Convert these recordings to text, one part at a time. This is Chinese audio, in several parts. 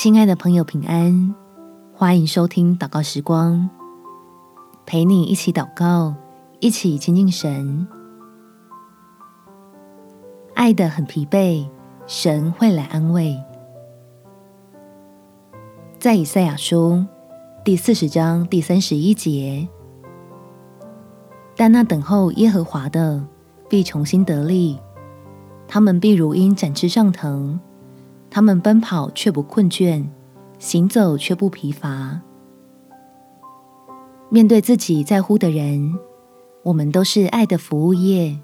亲爱的朋友，平安！欢迎收听祷告时光，陪你一起祷告，一起亲近神。爱得很疲惫，神会来安慰。在以赛亚书第四十章第三十一节，但那等候耶和华的必重新得力，他们必如鹰展翅上腾。他们奔跑却不困倦，行走却不疲乏。面对自己在乎的人，我们都是爱的服务业，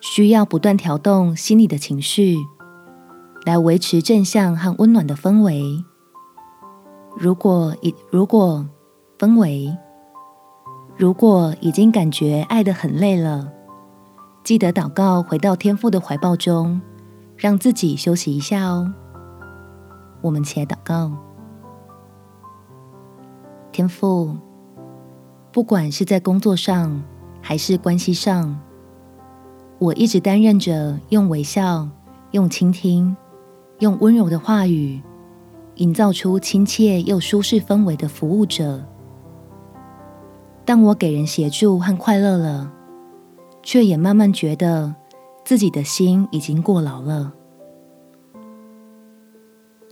需要不断调动心里的情绪，来维持正向和温暖的氛围。如果已如果氛围，如果已经感觉爱得很累了，记得祷告，回到天父的怀抱中。让自己休息一下哦。我们起来祷告，天父，不管是在工作上还是关系上，我一直担任着用微笑、用倾听、用温柔的话语，营造出亲切又舒适氛围的服务者。当我给人协助和快乐了，却也慢慢觉得。自己的心已经过劳了，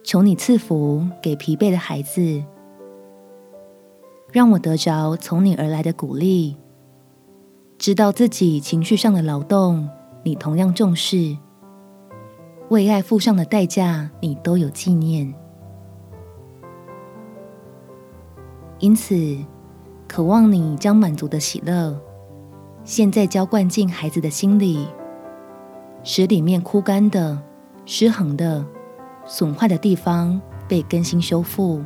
求你赐福给疲惫的孩子，让我得着从你而来的鼓励，知道自己情绪上的劳动，你同样重视，为爱付上的代价，你都有纪念，因此渴望你将满足的喜乐，现在浇灌进孩子的心里。使里面枯干的、失衡的、损坏的地方被更新修复，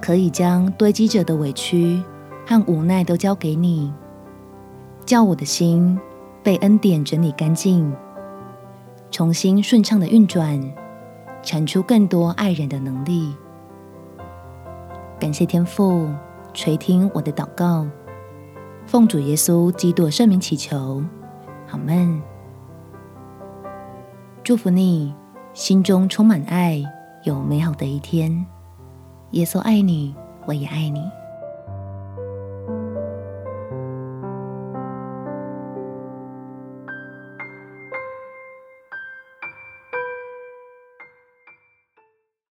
可以将堆积着的委屈和无奈都交给你，叫我的心被恩典整理干净，重新顺畅的运转，产出更多爱人的能力。感谢天父垂听我的祷告，奉主耶稣基督圣名祈求，阿们。祝福你，心中充满爱，有美好的一天。耶稣爱你，我也爱你。